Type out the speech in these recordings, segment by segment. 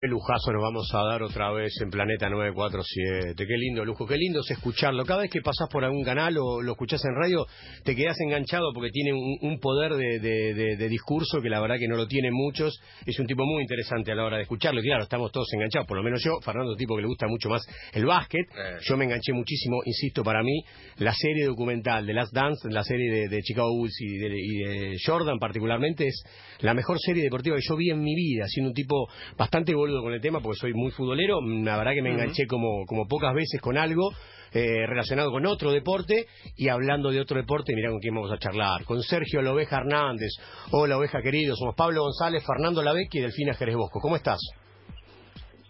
Qué lujazo nos vamos a dar otra vez en Planeta 947. Qué lindo lujo, qué lindo es escucharlo. Cada vez que pasás por algún canal o lo escuchás en radio, te quedás enganchado porque tiene un, poder de, discurso que la verdad que no lo tienen muchos. Es un tipo muy interesante a la hora de escucharlo. Y claro, estamos todos enganchados, por lo menos yo, Fernando, tipo que le gusta mucho más el básquet. Eh. Yo me enganché muchísimo, insisto, para mí, la serie documental de Last Dance, la serie de, Chicago Bulls y de, Jordan particularmente, es la mejor serie deportiva que yo vi en mi vida, siendo un tipo bastante con el tema porque soy muy futbolero. La verdad que me enganché como, como pocas veces con algo eh, relacionado con otro deporte y hablando de otro deporte, mirá con quién vamos a charlar. Con Sergio La Oveja Hernández. Hola, Oveja querido. Somos Pablo González, Fernando Lavecchi y Delfina Jerez Bosco. ¿Cómo estás?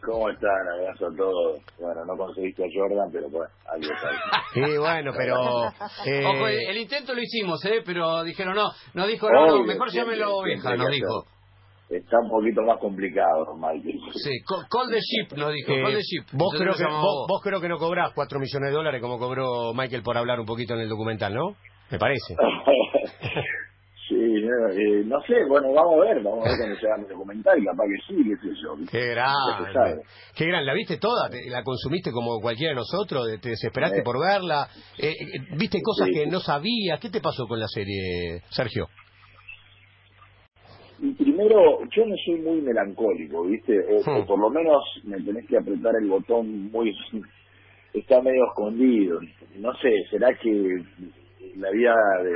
¿Cómo están? Abrazo a todos. Bueno, no conseguiste a Jordan, pero bueno, algo está. Sí, bueno, pero... Eh... Ojo, el intento lo hicimos, ¿eh? Pero dijeron no, no dijo, no, no mejor llámelo Oveja, nos dijo está un poquito más complicado, Mike. Sí, call the ship, nos dijo, call the ship. Vos creo, que, vos, creo que no cobrás 4 millones de dólares como cobró Michael por hablar un poquito en el documental, ¿no? Me parece. sí, eh, no sé, bueno, vamos a ver, vamos a ver cuando se haga el documental, capaz que sí, qué sé yo. Qué grande, qué gran, ¿la viste toda? ¿La consumiste como cualquiera de nosotros? ¿Te desesperaste por verla? Eh, eh, ¿Viste cosas que no sabías? ¿Qué te pasó con la serie, Sergio? Primero, yo no soy muy melancólico, ¿viste? O, hmm. por lo menos me tenés que apretar el botón muy... Está medio escondido. No sé, ¿será que la vida de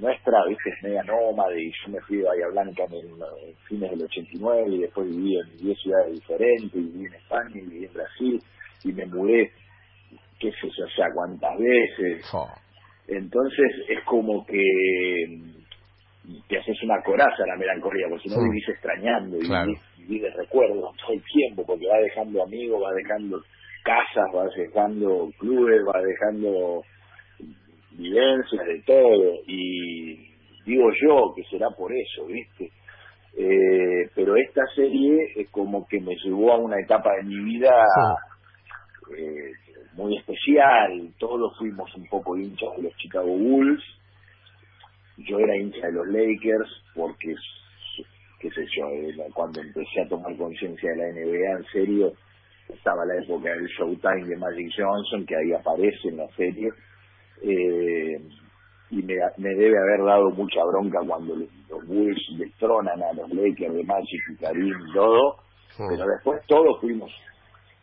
nuestra, ¿viste? Es media nómade y yo me fui a Bahía Blanca en, el, fines del 89 y después viví en 10 ciudades diferentes, y viví en España y viví en Brasil y me mudé, qué sé yo, ya cuántas veces. Entonces es como que te haces una coraza la melancolía, porque si no vivís extrañando y vivís, de recuerdos todo el tiempo, porque va dejando amigos, va dejando casas, va dejando clubes, va dejando vivencias de todo, y digo yo que será por eso, ¿viste? Eh, pero esta serie es como que me llevó a una etapa de mi vida eh, muy especial, todos fuimos un poco hinchas de los Chicago Bulls, yo era hincha de los Lakers porque, qué sé yo, eh, cuando empecé a tomar conciencia de la NBA en serio, estaba la época del Showtime de Magic Johnson, que ahí aparece en la serie, eh, y me, debe haber dado mucha bronca cuando los, Bulls destronan a los Lakers de Magic y Karim y todo, pero después todos fuimos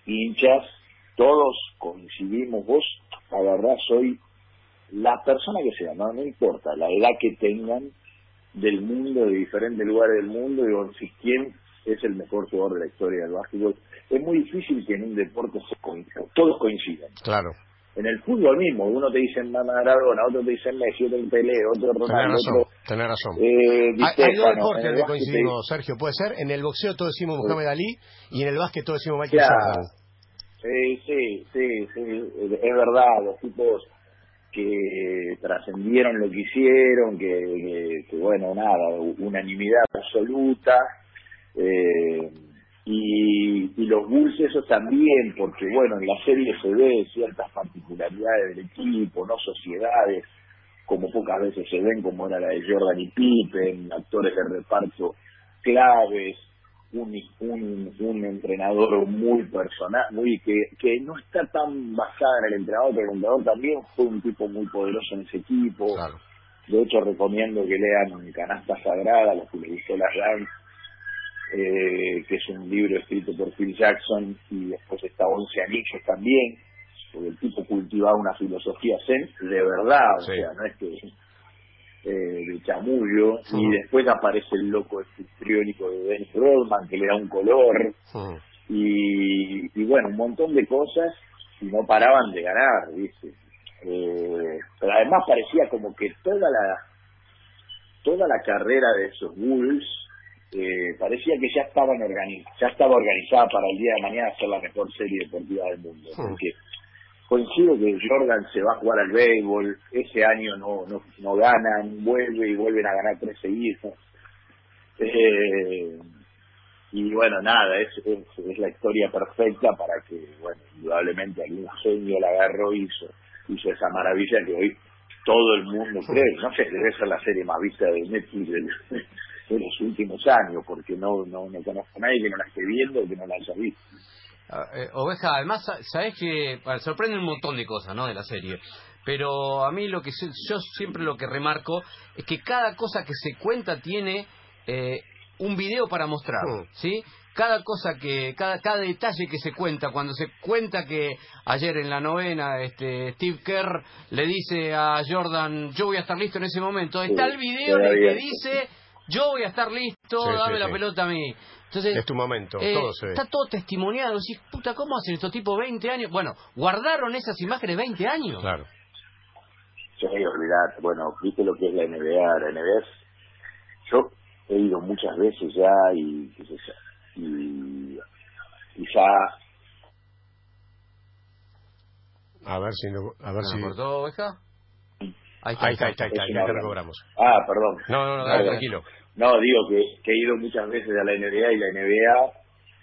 hinchas, todos coincidimos, vos, la verdad, soy la persona que sea, no, no importa la edad que tengan del mundo, de diferentes lugares del mundo, digo, si quién es el mejor jugador de la historia del básquetbol. Es muy difícil que en un deporte se todos coincidan. Claro. En el fútbol mismo, uno te dice Maradona, otro te dice Messi, otro Pelé, otro Ronaldo, razón, otro... Tenés razón. Eh, hay, dos deportes que coincidimos, Sergio, puede ser. En el boxeo todos decimos Muhammad Ali y en el básquet todos decimos Michael Jordan. Sí, sí, sí, sí, es verdad, los tipos que trascendieron lo que hicieron, que, bueno, nada, unanimidad absoluta. Eh, y, los Bulls eso también, porque bueno, en la serie se ve ciertas particularidades del equipo, no sociedades, como pocas veces se ven, como era la de Jordan y Pippen, actores de reparto claves, un, un, entrenador muy personal, muy que, que no está tan basada en el entrenador, pero el entrenador también fue un tipo muy poderoso en ese equipo. De hecho, recomiendo que lean Canasta Sagrada, le hizo la eh, que es un libro escrito por Phil Jackson, y después está Once Anillos también, porque el tipo cultivaba una filosofía zen de verdad, o sea, no es que eh, de chamullo, y después aparece el loco histriónico de Dennis Rodman, que le da un color, y, bueno, un montón de cosas, y no paraban de ganar, ¿viste? Eh, pero además parecía como que toda la toda la carrera de esos Bulls eh, parecía que ya estaban ya estaba organizada para el día de mañana ser la mejor serie deportiva del mundo porque coincido que Jordan se va a jugar al béisbol, ese año no, no, no ganan, vuelve y vuelven a ganar tres seguidos. Eh, y bueno, nada, es, es, la historia perfecta para que, bueno, indudablemente algún genio la agarró y hizo, hizo esa maravilla que hoy todo el mundo cree. No sé, debe ser la serie más vista de Netflix de los últimos años, porque no, no, no conozco a nadie que no la esté viendo o que no la haya visto. Ah, eh, Oveja, además, sabes que sorprende un montón de cosas, ¿no? De la serie. Pero a mí lo que yo siempre lo que remarco es que cada cosa que se cuenta tiene eh, un video para mostrar. ¿sí? Cada cosa que, cada, cada detalle que se cuenta, cuando se cuenta que ayer en la novena este, Steve Kerr le dice a Jordan, yo voy a estar listo en ese momento, está el video en el que dice, yo voy a estar listo, dame la pelota a mí. Entonces, es tu momento, eh, todo se Está todo testimoniado. Decís, puta, ¿cómo hacen estos tipos 20 años? Bueno, guardaron esas imágenes 20 años. Claro. Sí, olvidate. Bueno, viste lo que es la NBA. La NBA Yo he ido muchas veces ya y, y, y ya... A ver si... a ver si... cortó, oveja? Ahí está, ahí está, ahí está, ahí está, Ah, perdón. No, no, no, tranquilo. No, digo que, que, he ido muchas veces a la NBA y la NBA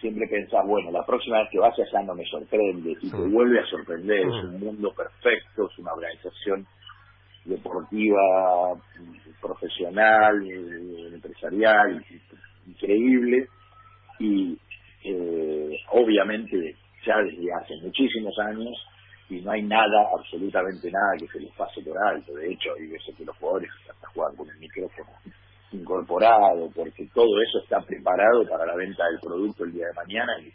siempre pensás, bueno, la próxima vez que vaya ya no me sorprende y te vuelve a sorprender. Es un mundo perfecto, es una organización deportiva, profesional, eh, empresarial, increíble y eh, obviamente ya desde hace muchísimos años y no hay nada, absolutamente nada que se les pase por alto. De hecho, hay veces que los jugadores hasta juegan con el micrófono incorporado, porque todo eso está preparado para la venta del producto el día de mañana y,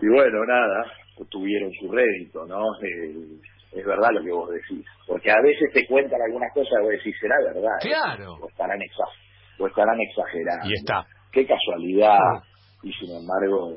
y bueno, nada, tuvieron su rédito, ¿no? Eh, es verdad lo que vos decís, porque a veces te cuentan algunas cosas y vos decís, será verdad, claro. o, estarán o estarán exagerando. Y está. Qué casualidad, ah. y sin embargo,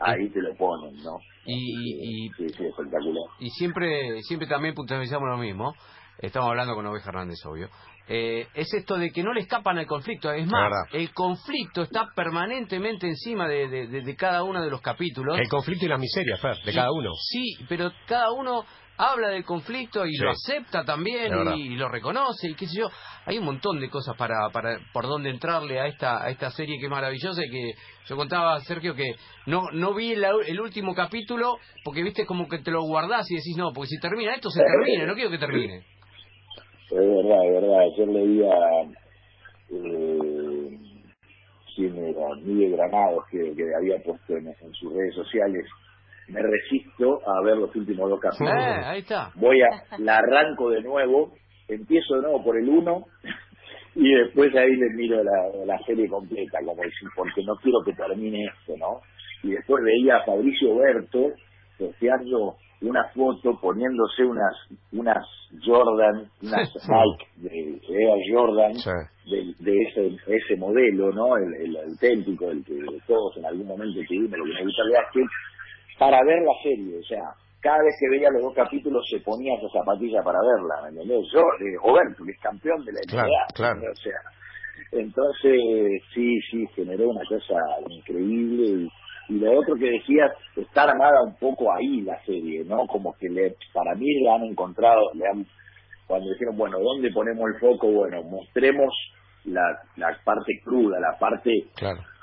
ahí te lo ponen, ¿no? Y, y, sí, sí, espectacular. y siempre, siempre también puntualizamos lo mismo, estamos hablando con Oveja Hernández, obvio, eh, es esto de que no le escapan al conflicto. Es más, el conflicto está permanentemente encima de, de, cada uno de los capítulos. El conflicto y la miseria, Fer, de cada uno. Sí, pero cada uno habla del conflicto y lo acepta también y, lo reconoce y qué sé yo. Hay un montón de cosas para, para por dónde entrarle a esta a esta serie que es maravillosa y que yo contaba a Sergio que no no vi el, último capítulo porque viste como que te lo guardás y decís no, porque si termina esto se termina, no quiero que termine. Es verdad, es verdad. Ayer leía eh, quién era, Miguel Granados, que, que había puesto en, sus redes sociales. Me resisto a ver los últimos dos capítulos. Eh, ahí está. Voy a, la arranco de nuevo, empiezo de nuevo por el uno y después ahí le miro la, la serie completa, como decir, porque no quiero que termine esto, ¿no? Y después veía a Fabricio Berto posteando una foto poniéndose unas unas Jordan, unas Nike de, Air Jordan de, ese ese modelo, ¿no? El, auténtico, el que todos en algún momento tuvimos, lo que me gusta de para ver la serie, o sea, cada vez que veía los dos capítulos se ponía esa zapatilla para verla, ¿me entendés? Yo, eh, Roberto, que es campeón de la NBA, claro, o sea, entonces sí, sí, generó una cosa increíble y y lo otro que decías, está armada un poco ahí la serie, ¿no? Como que le, para mí le han encontrado, le han, cuando dijeron, bueno, ¿dónde ponemos el foco? Bueno, mostremos la, la parte cruda, la parte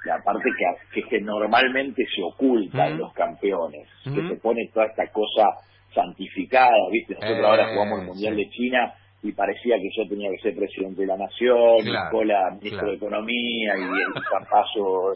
la parte que, que, normalmente se oculta en los campeones, que se pone toda esta cosa santificada, ¿viste? Nosotros ahora jugamos el Mundial de China y parecía que yo tenía que ser presidente de la nación, claro, Nicola ministro de Economía y el paso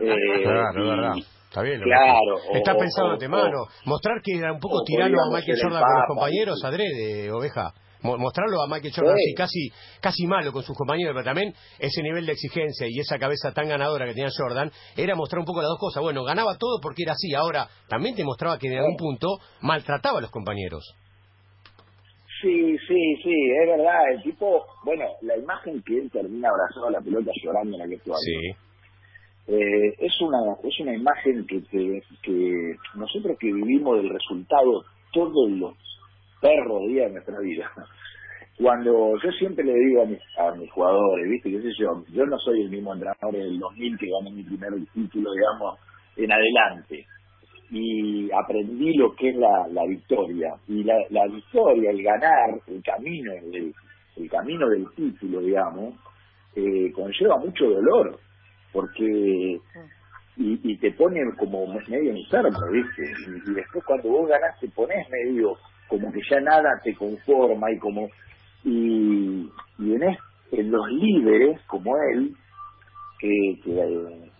eh, claro, verdad. Está bien. Claro. Está pensado de antemano. Mostrar que era un poco tirano a Michael Jordan con los compañeros, adrede, oveja. Mostrarlo a Michael Jordan así casi, casi malo con sus compañeros, pero también ese nivel de exigencia y esa cabeza tan ganadora que tenía Jordan era mostrar un poco las dos cosas. Bueno, ganaba todo porque era así. Ahora también te mostraba que en algún punto maltrataba a los compañeros. Sí, sí, sí, es verdad. El tipo, bueno, la imagen que él termina abrazado a la pelota llorando en aquel Sí eh, es una es una imagen que, que, nosotros que vivimos del resultado todos los perros días de nuestra vida. Cuando yo siempre le digo a mis, a mis jugadores viste qué sé yo yo no soy el mismo entrenador del 2000 que gané mi primer título digamos en adelante. Y aprendí lo que es la, la victoria. Y la, la victoria el ganar el camino el, camino del título digamos eh, conlleva mucho dolor porque y, y te pone como medio enfermo, ¿viste? Y, después cuando vos ganás te pones medio como que ya nada te conforma y como y, y en, en los líderes como él, que, que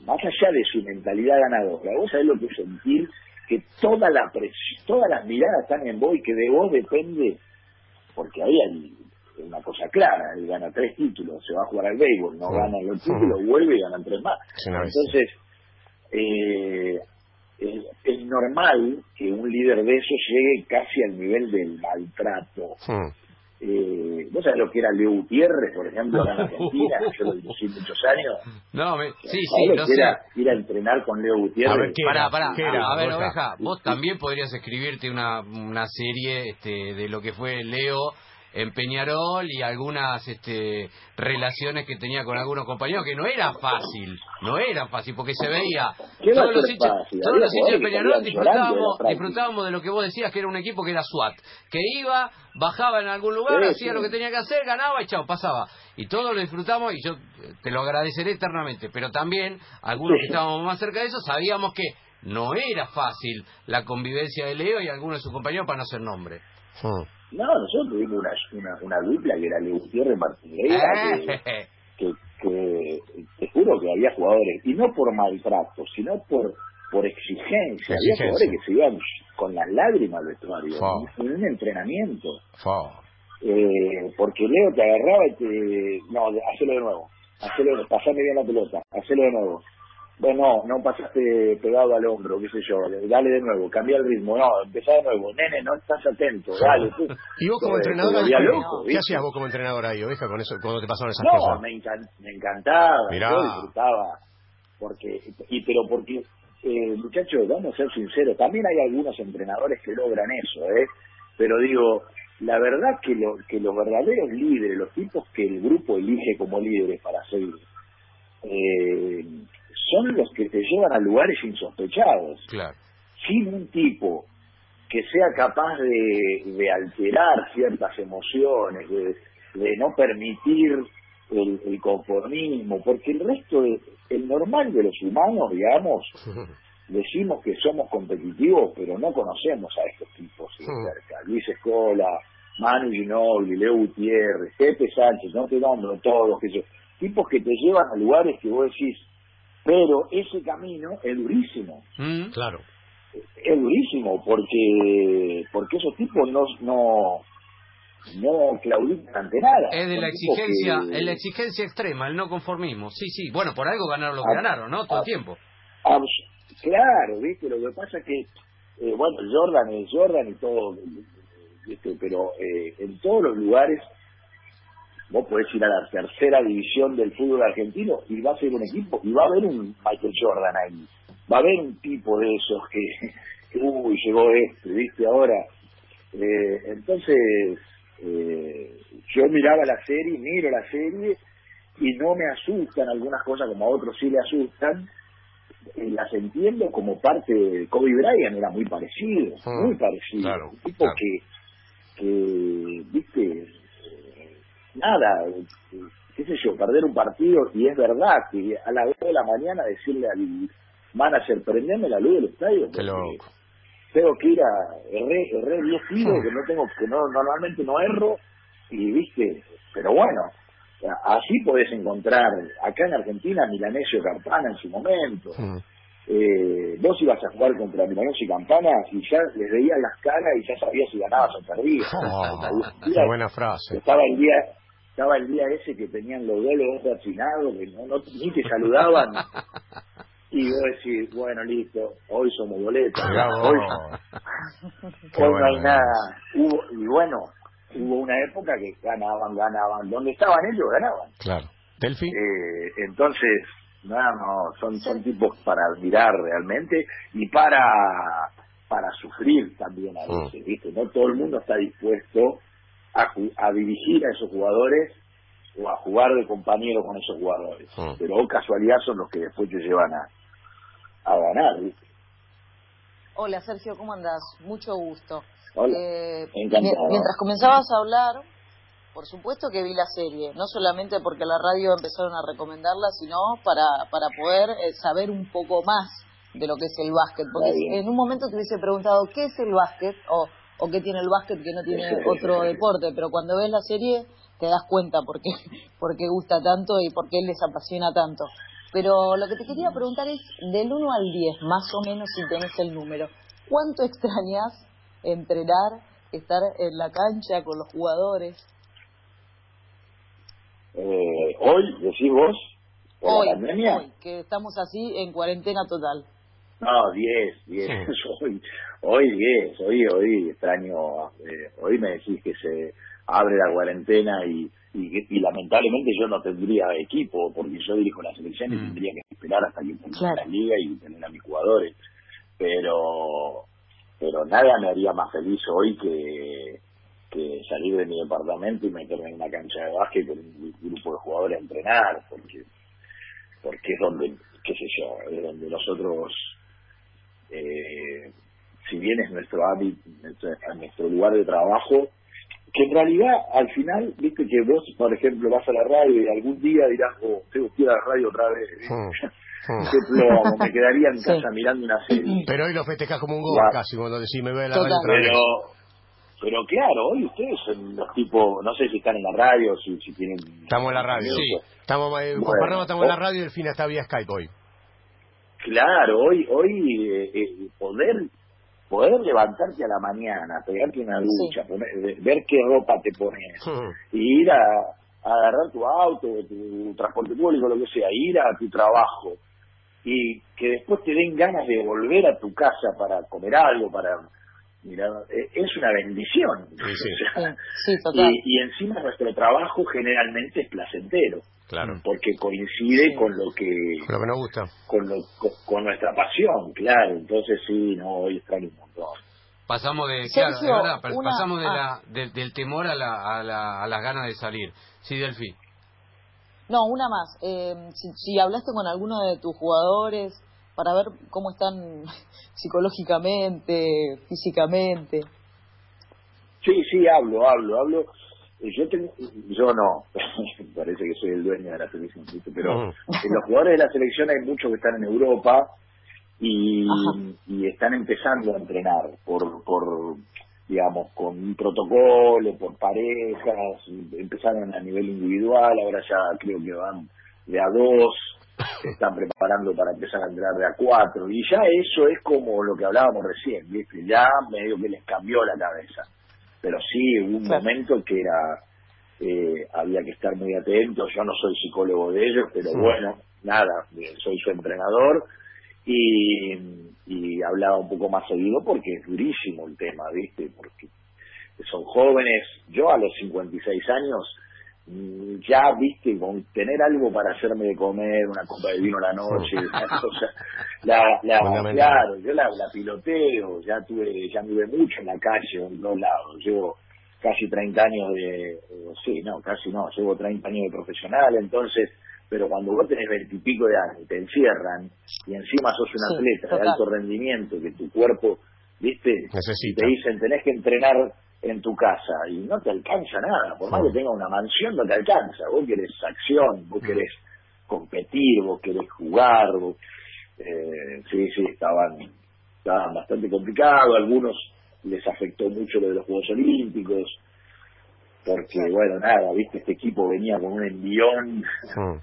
más allá de su mentalidad ganadora, vos sabés lo que es sentir que toda la todas las miradas están en vos y que de vos depende, porque ahí hay una cosa clara, él gana tres títulos, se va a jugar al béisbol, no gana los títulos, vuelve y ganan tres más. Entonces, eh, es, normal que un líder de eso llegue casi al nivel del maltrato. Eh, ¿Vos sabés lo que era Leo Gutiérrez, por ejemplo, en Argentina? Yo lo viví muchos años. No, sí, sí, no sé. Ir a entrenar con Leo Gutiérrez. A ver, para, para, a ver, Oveja, vos también podrías escribirte una, una serie este, de lo que fue Leo en Peñarol y algunas este, relaciones que tenía con algunos compañeros que no era fácil, no era fácil porque se veía todos los hinchas, todos los hinchas de Peñarol disfrutábamos, disfrutábamos de lo que vos decías que era un equipo que era SWAT, que iba, bajaba en algún lugar, hacía lo que tenía que hacer, ganaba y chao, pasaba. Y todos lo disfrutamos y yo te lo agradeceré eternamente, pero también algunos que estábamos más cerca de eso sabíamos que no era fácil la convivencia de Leo y algunos de sus compañeros para no hacer nombre. No, nosotros tuvimos una, una, una dupla que era Leo Gutiérrez Martínez, que, que, te juro que había jugadores, y no por maltrato, sino por por exigencia. Había jugadores que se iban con las lágrimas al vestuario, en, un entrenamiento. Eh, porque Leo te agarraba y te... No, hacelo de nuevo. Hacelo, pasame bien la pelota. Hacelo de nuevo bueno, no pasaste pegado al hombro, qué sé yo, dale de nuevo, cambia el ritmo, no, empezá de nuevo, nene, no estás atento, dale. Tú. ¿Y vos como entrenador ahí, ¿qué hacías vos como entrenador ahí, oveja, con eso, cuando te pasaron esas cosas? No, me, encantaba, yo disfrutaba, porque, y pero porque, eh, muchachos, vamos a ser sinceros, también hay algunos entrenadores que logran eso, ¿eh? Pero digo, la verdad que, lo, que los verdaderos líderes, los tipos que el grupo elige como líderes para seguir, eh, son los que te llevan a lugares insospechados. Claro. Sin un tipo que sea capaz de, alterar ciertas emociones, de, no permitir el, conformismo, porque el resto, de, el normal de los humanos, digamos, decimos que somos competitivos, pero no conocemos a estos tipos de cerca. Luis Escola, Manu Ginobili, Leo Gutiérrez, Pepe Sánchez, no te nombro todos, que tipos que te llevan a lugares que vos decís, pero ese camino es durísimo. Mm. claro. Es durísimo porque porque esos tipos no no no claudican ante nada. Es de la exigencia, es la exigencia extrema, el no conformismo. Sí, sí. Bueno, por algo ganaron lo que ganaron, ¿no? Todo el tiempo. claro, viste. Lo que pasa es que eh, bueno, Jordan es Jordan y todo, ¿viste? pero eh, en todos los lugares vos podés ir a la tercera división del fútbol argentino y va a ser un equipo y va a haber un Michael Jordan ahí. Va a haber un tipo de esos que, uy, llegó este, ¿viste? Ahora, eh, entonces, eh, yo miraba la serie, miro la serie y no me asustan algunas cosas como a otros sí le asustan. Eh, las entiendo como parte de Kobe Bryant, era muy parecido, ah, muy parecido. un tipo que, que, viste, nada, qué sé yo, perder un partido y es verdad que a las 2 de la mañana decirle al manager, prendeme la luz del estadio. Tengo que ir a erré, erré 10 tiros que no tengo, que no normalmente no erro y viste, pero bueno, así podés encontrar acá en Argentina Milanesio Campana en su momento. Eh, vos ibas a jugar contra Milanesio y Campana y ya les veías las caras y ya sabías si ganabas o perdías. qué buena frase. Estaba el día estaba el día ese que tenían los dedos asignados, que no, no, ni te saludaban. y vos decís, bueno, listo, hoy somos boletas. Hoy, no hay nada. Hubo, y bueno, hubo una época que ganaban, ganaban. Donde estaban ellos, ganaban. Claro. Delphi. Eh, entonces, no, no, son, son tipos para admirar realmente y para para sufrir también a veces. ¿viste? No todo el mundo está dispuesto a, dirigir a esos jugadores o a jugar de compañero con esos jugadores. Ah. Pero o casualidad son los que después te llevan a, a ganar. Hola Sergio, ¿cómo andás? Mucho gusto. Eh, mientras comenzabas a hablar, por supuesto que vi la serie, no solamente porque la radio empezaron a recomendarla, sino para, para poder eh, saber un poco más de lo que es el básquet. Porque en un momento te hubiese preguntado, ¿qué es el básquet? O o qué tiene el básquet que no tiene otro deporte, pero cuando ves la serie te das cuenta por qué, por qué gusta tanto y por qué les apasiona tanto. Pero lo que te quería preguntar es, del 1 al 10, más o menos si tenés el número, ¿cuánto extrañas entrenar, estar en la cancha con los jugadores? Eh, hoy, decís vos, hoy, Hoy, que estamos así en cuarentena total. No, 10, 10. hoy, hoy 10, hoy, hoy extraño, eh, hoy me decís que se abre la cuarentena y, y, lamentablemente yo no tendría equipo porque yo dirijo la selección y mm. tendría que esperar hasta que termine la liga y tener a mis jugadores. Pero, pero nada me haría más feliz hoy que, que salir de mi departamento y meterme en una cancha de básquet con un grupo de jugadores a entrenar, porque porque es donde, qué sé yo, es donde nosotros eh, si bien es nuestro hábito, nuestro, lugar de trabajo, que en realidad al final, viste que vos, por ejemplo, vas a la radio y algún día dirás, oh, tengo que ir a la radio otra vez. Hmm. me quedaría en casa mirando una serie. Pero hoy lo festejás como un gol casi, cuando decís me ve la radio pero, Pero claro, hoy ustedes son los tipos, no sé si están en la radio, si, si tienen... Estamos en la radio, sí. Estamos, eh, estamos en la radio y el fin está vía Skype hoy. Claro, hoy hoy eh, eh, poder poder levantarte a la mañana, pegarte una ducha, ver qué ropa te pones, y ir a, agarrar tu auto, tu transporte público, lo que sea, ir a tu trabajo y que después te den ganas de volver a tu casa para comer algo, para mirar, eh, es una bendición. y, y encima nuestro trabajo generalmente es placentero. Claro. Porque coincide con lo que. Con lo que nos gusta. Con, lo, con, nuestra pasión, claro. Entonces, sí, no, hoy extraño un montón. Pasamos de, claro, pasamos de ah. la, del temor a, la, a, la, a las ganas de salir. Sí, Delfi. No, una más. Eh, si, si hablaste con alguno de tus jugadores para ver cómo están psicológicamente, físicamente. Sí, sí, hablo, hablo, hablo yo tengo, yo no, parece que soy el dueño de la selección, pero en los jugadores de la selección hay muchos que están en Europa y, y están empezando a entrenar por, por, digamos, con un protocolo, por parejas, empezaron a nivel individual, ahora ya creo que van de a dos, se están preparando para empezar a entrenar de a cuatro, y ya eso es como lo que hablábamos recién, ¿viste? ya medio que les cambió la cabeza pero sí hubo un momento que era eh, había que estar muy atentos yo no soy psicólogo de ellos pero bueno nada soy su entrenador. Y, y hablaba un poco más seguido porque es durísimo el tema viste porque son jóvenes. Yo a los 56 años Mm, ya viste con tener algo para hacerme de comer una copa de vino a la noche la, la claro yo la, la, piloteo ya tuve ya anduve mucho en la calle en dos lados llevo casi 30 años de sí no casi no llevo 30 años de profesional entonces pero cuando vos tenés veintipico de años y te encierran y encima sos un atleta de alto rendimiento que tu cuerpo viste Necesita. te dicen tenés que entrenar en tu casa y no te alcanza nada, por más que tenga una mansión no te alcanza, vos querés acción, vos querés competir, vos querés jugar, eh, sí, sí, estaban, estaban bastante complicados, algunos les afectó mucho lo de los Juegos Olímpicos, porque bueno, nada, viste, este equipo venía con un envión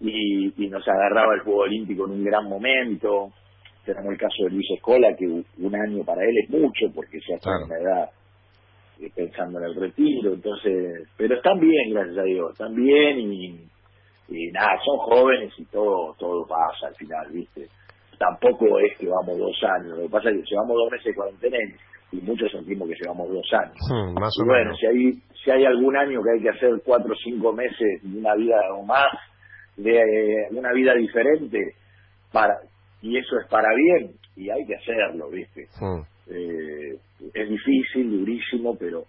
y, y nos agarraba el Juego Olímpico en un gran momento, tenemos el caso de Luis Escola, que un año para él es mucho, porque ya está en una edad pensando en el retiro, entonces, pero están bien, gracias a Dios, están bien y, y nada, son jóvenes y todo, todo pasa al final, ¿viste? Tampoco es que vamos dos años, lo que pasa es que llevamos dos meses de cuarentena y muchos sentimos que llevamos dos años. Hmm, más y bueno, si hay, si hay algún año que hay que hacer cuatro o cinco meses de una vida o más, de eh, una vida diferente, para y eso es para bien, y hay que hacerlo, ¿viste? Hmm. Eh, es difícil, durísimo, pero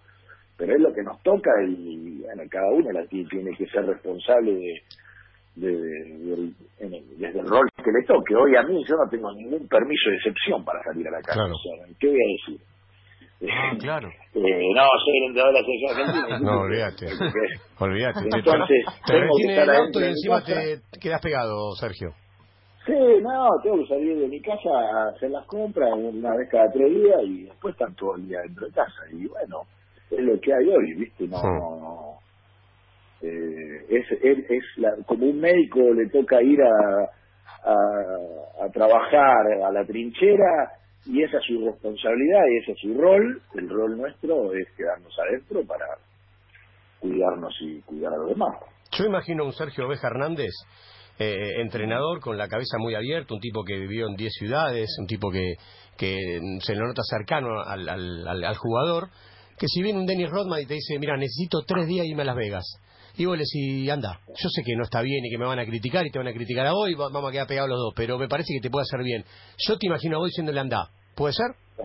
pero es lo que nos toca y, bueno, cada uno la tiene que ser responsable de, de, desde el rol que le toque. Hoy a mí yo no tengo ningún permiso de excepción para salir a la calle. ¿Qué voy a decir? Ah, claro. Eh, no, soy el entrenador de la selección argentina. no, olvídate. olvídate. Entonces, te, retiene el auto y encima te quedas pegado, Sergio. Sí, no, tengo que salir de mi casa a hacer las compras una vez cada tres días y después estar todo el día dentro de casa. Y bueno, es lo que hay hoy, ¿viste? No, no, Eh, es es, es la, como un médico le toca ir a, a, a trabajar a la trinchera y esa es su responsabilidad y ese es su rol. El rol nuestro es quedarnos adentro para cuidarnos y cuidar a los demás. Yo imagino a un Sergio Oveja Hernández, eh, entrenador con la cabeza muy abierta, un tipo que vivió en 10 ciudades, un tipo que, que se lo nota cercano al, al, al, al jugador, que si viene un Dennis Rodman y te dice, mira, necesito tres días irme a Las Vegas, y vos le decís, anda, yo sé que no está bien y que me van a criticar y te van a criticar a vos y vamos a quedar pegados los dos, pero me parece que te puede hacer bien. Yo te imagino a vos diciéndole, anda, ¿puede ser?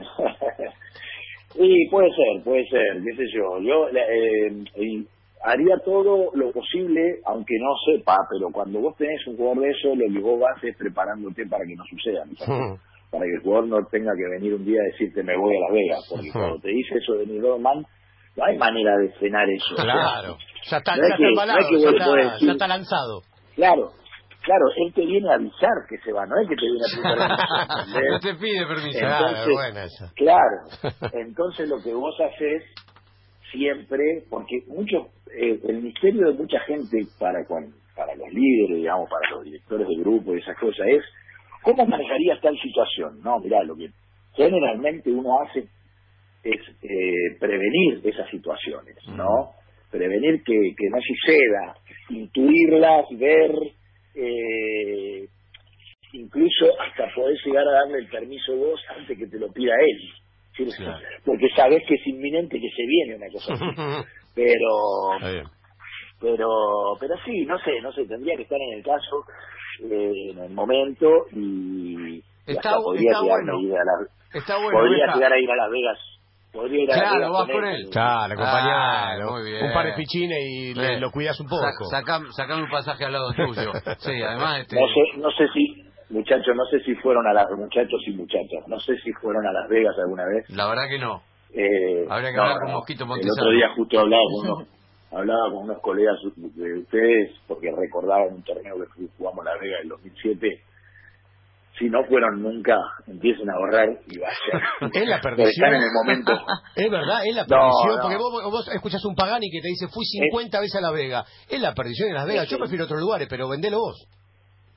y puede ser, puede ser, qué sé yo. Yo eh, haría todo lo posible, aunque no sepa, pero cuando vos tenés un jugador de eso, lo que vos vas es preparándote para que no suceda. para que el jugador no tenga que venir un día a decirte me voy a Las Vegas, porque cuando te dice eso de Rodman, no hay manera de frenar eso. Claro, ya está, ya, está embalado, ya, está, ya está lanzado. Claro, claro, él te viene a avisar que se va, no es que te viene a pedir No te pide permiso. Entonces, claro, entonces lo que vos haces siempre, porque mucho, eh, el misterio de mucha gente para, para los líderes, digamos, para los directores de grupo y esas cosas es ¿Cómo manejarías tal situación? No, mirá, lo que generalmente uno hace es eh, prevenir esas situaciones, ¿no? Prevenir que, que no suceda, intuirlas, ver, eh, incluso hasta poder llegar a darle el permiso vos antes que te lo pida él. Porque sabes que es inminente que se viene una cosa así. Pero, pero, pero sí, no sé, no sé, tendría que estar en el caso eh, en el momento y, está, podría está bueno. A la, está bueno. Podría llegar a ir a Las Vegas. Podría ir a claro, vas con él. Claro, acompañado. Ah, un par de pichines y le, lo cuidas un poco. Saca, sacame un pasaje al lado tuyo. sí, además. Este... No, sé, no sé si muchachos, no sé si fueron a las muchachos y muchachas, no sé si fueron a Las Vegas alguna vez. La verdad que no. Eh, Habría que hablar con Mosquito Montesano. El otro día justo hablaba con unos hablaba con unos colegas de ustedes porque recordaban un torneo que jugamos La Vega en el 2007 si no fueron nunca, empiecen a ahorrar y vayan. Es la perdición. Están en el momento. Es verdad, es la perdición. Porque vos, vos, escuchás un Pagani que te dice, fui 50 veces a La Vega. Es la perdición en Las Vegas. Yo prefiero otros lugares, pero vendelo vos.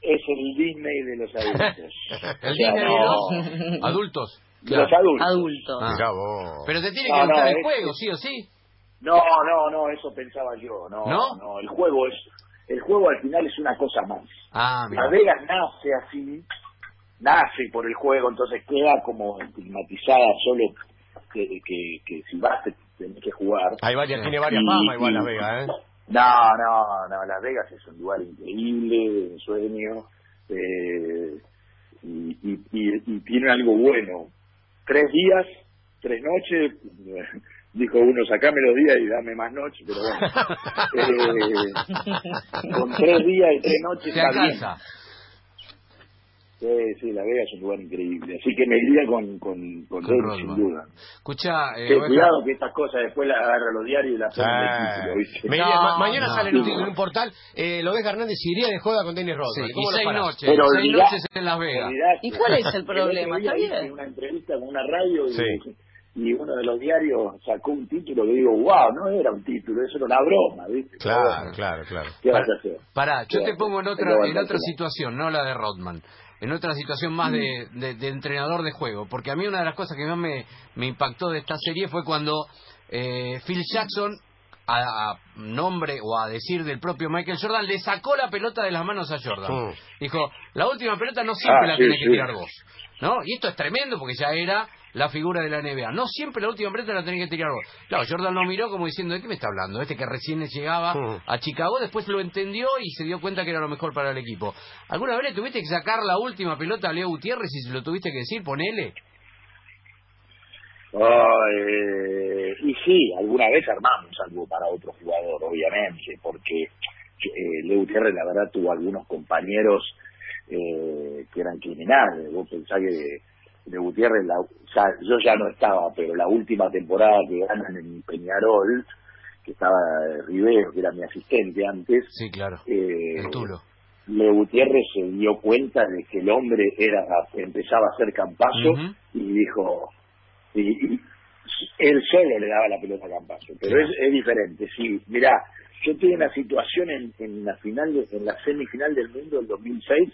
Es el Disney de los adultos. el Disney de los adultos. De los adultos. Adultos. Ah. Pero te tiene que gustar el juego, sí o sí. No, no, no, eso pensaba yo. No, no, el juego es, el juego al final es una cosa más. Ah, Las Vegas nace así, nace por el juego, entonces queda como estigmatizada solo que, que, que si vas te, tenés que jugar. Hay varias, tiene varias fama igual Las Vegas, ¿eh? No, no, no, Las Vegas es un lugar increíble, un sueño, eh, y, y, y, y tiene algo bueno. Tres días, tres noches, dijo uno, sacame los días y dame más noches, pero bueno. eh, con tres días y tres noches está bien. Sí, sí, La Vega es un lugar increíble. Así que me iría con, con, con, con sin duda. Escucha, eh, cuidado que estas cosas después las agarra los diarios y las ponen en el título. No, mañana sale en un, portal, eh, lo ves Hernández iría de juega con Dennis Rodman. Sí, y seis noches, pero seis noches en Las Vegas. ¿Y cuál es el problema? ¿Está bien? una entrevista con una radio y sí y uno de los diarios sacó un título que digo, wow, no era un título, eso era una broma, ¿viste? Claro, claro, claro. ¿Qué vas a hacer? Pará, yo te pongo en otra, en otra situación, no la de Rodman, en otra situación más de, de, entrenador de juego, porque a mí una de las cosas que más me, me impactó de esta serie fue cuando eh, Phil Jackson a, nombre o a decir del propio Michael Jordan, le sacó la pelota de las manos a Jordan. Dijo, la última pelota no siempre ah, la tenés que tirar vos. ¿No? Y esto es tremendo porque ya era la figura de la NBA. No siempre la última pelota la tenés que tirar vos. Claro, Jordan lo miró como diciendo, ¿de qué me está hablando? Este que recién llegaba a Chicago, después lo entendió y se dio cuenta que era lo mejor para el equipo. ¿Alguna vez le tuviste que sacar la última pelota a Leo Gutiérrez y se lo tuviste que decir? Ponele. Eh, y sí, alguna vez armamos algo para otro jugador, obviamente, porque eh, Leo Gutiérrez la verdad tuvo algunos compañeros eh, que eran criminales. Vos pensás que de Gutiérrez, la, yo ya no estaba, pero la última temporada que ganan en Peñarol, que estaba Rivero, que era mi asistente antes. Sí, claro. Eh, el Leo Gutiérrez se dio cuenta de que el hombre era empezaba a hacer campazo y dijo, y, él solo le daba la pelota a Campazo, pero es, es, diferente, sí. Mirá, yo tuve una situación en, en la final, de, en la semifinal del mundo del 2006,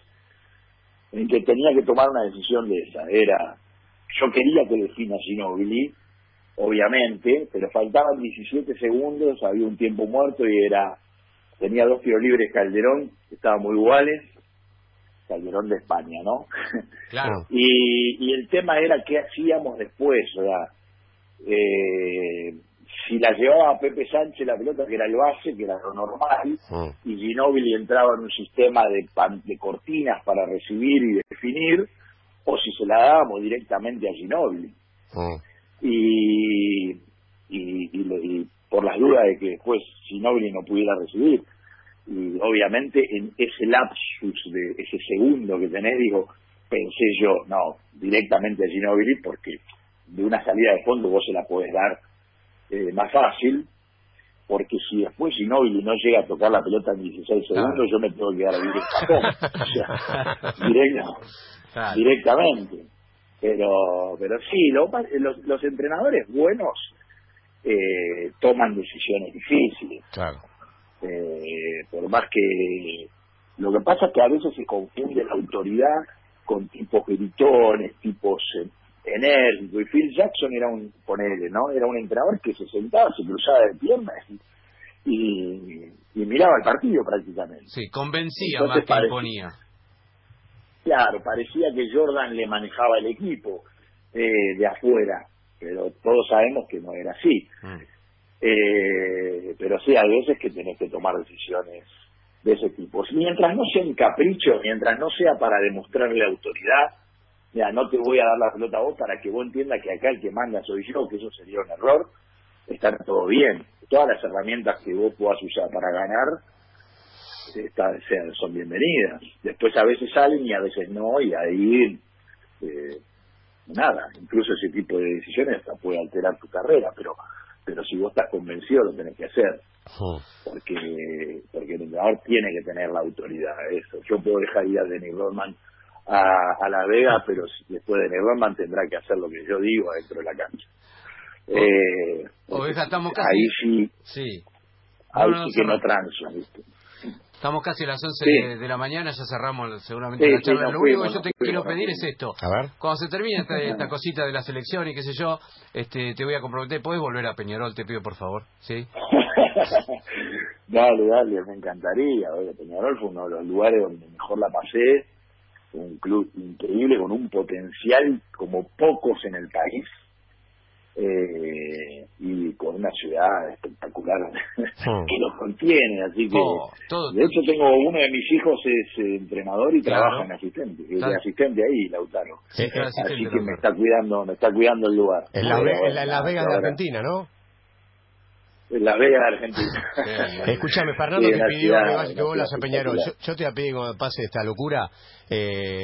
en que tenía que tomar una decisión de esa. Era, yo quería que defina Ginobili, obviamente, pero faltaban 17 segundos, había un tiempo muerto y era, tenía dos tiros libres Calderón, que estaban muy iguales, Calderón de España, ¿no? Claro. y, y el tema era qué hacíamos después, o sea, eh, si la llevaba a Pepe Sánchez la pelota, que era el base, que era lo normal, y Ginóbili entraba en un sistema de, pan, de cortinas para recibir y definir, o si se la dábamos directamente a Ginóbili. Y, y, y, y, por las dudas de que después Ginóbili no pudiera recibir. Y obviamente en ese lapsus de ese segundo que tenés, digo, pensé yo, no, directamente a Ginóbili, porque de una salida de fondo vos se la podés dar eh, más fácil, porque si después Ginóbili no llega a tocar la pelota en 16 segundos, claro. yo me tengo que dar a vivir o sea, directo, claro. directamente. Pero, pero sí, lo, los, los entrenadores buenos eh, toman decisiones difíciles. Claro. Eh, por más que lo que pasa es que a veces se confunde la autoridad con tipos gritones, tipos enérgico y Phil Jackson era un ponele no era un entrenador que se sentaba se cruzaba de piernas y, y, miraba el partido prácticamente. Sí convencía Entonces, más que parecía, imponía. Claro parecía que Jordan le manejaba el equipo eh, de afuera pero todos sabemos que no era así. Mm. eh, pero sí hay veces que tenés que tomar decisiones de ese tipo. Mientras no sea un capricho mientras no sea para demostrarle autoridad mira, no te voy a dar la pelota a vos para que vos entiendas que acá el que manda soy yo, que eso sería un error, está todo bien. Todas las herramientas que vos puedas usar para ganar está, sean, son bienvenidas. Después a veces salen y a veces no, y ahí eh, nada, incluso ese tipo de decisiones hasta puede alterar tu carrera, pero pero si vos estás convencido lo tenés que hacer. Porque porque el entrenador tiene que tener la autoridad. Eso. Yo puedo dejar ir a Denis Rodman a, a, La Vega, pero después de Nervan tendrá que hacer lo que yo digo dentro de la cancha. Eh, Oveja, estamos casi... Ahí sí, sí. ahí no, sí que no transo, ¿viste? Estamos casi a las 11 sí. de, de, la mañana, ya cerramos seguramente sí, la charla. Sí, Lo único que yo te quiero pedir es esto. A ver. Cuando se termine esta, esta, cosita de la selección y qué sé yo, este, te voy a comprometer. ¿Puedes volver a Peñarol? Te pido, por favor. ¿Sí? dale, dale, me encantaría. Peñarol fue uno de los lugares donde mejor la pasé un club increíble con un potencial como pocos en el país eh, y con una ciudad espectacular oh. que lo contiene así que oh, todo, de hecho tengo uno de mis hijos es eh, entrenador y claro. trabaja en asistente es claro. asistente ahí Lautaro sí, así que me está cuidando me está cuidando el lugar en la, en la, en la Vegas de Argentina ¿no? En Las Vegas de Argentina. Escúchame, Fernando te pidió que, que vuelvas a Peñarol. Yo, yo, te voy a pedir que me pase esta locura. Eh,